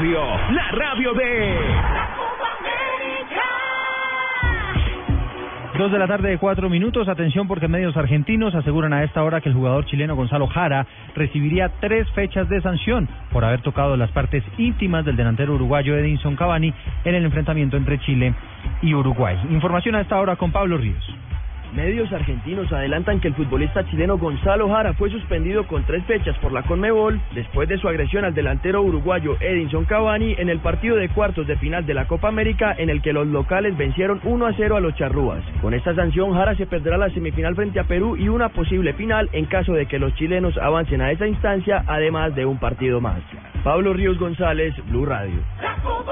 Radio, la radio de... Dos de la tarde de cuatro minutos. Atención porque medios argentinos aseguran a esta hora que el jugador chileno Gonzalo Jara recibiría tres fechas de sanción por haber tocado las partes íntimas del delantero uruguayo Edinson Cavani en el enfrentamiento entre Chile y Uruguay. Información a esta hora con Pablo Ríos. Medios argentinos adelantan que el futbolista chileno Gonzalo Jara fue suspendido con tres fechas por la Conmebol después de su agresión al delantero uruguayo Edinson Cavani en el partido de cuartos de final de la Copa América en el que los locales vencieron 1 a 0 a los charrúas. Con esta sanción Jara se perderá la semifinal frente a Perú y una posible final en caso de que los chilenos avancen a esa instancia además de un partido más. Pablo Ríos González, Blue Radio. La Copa.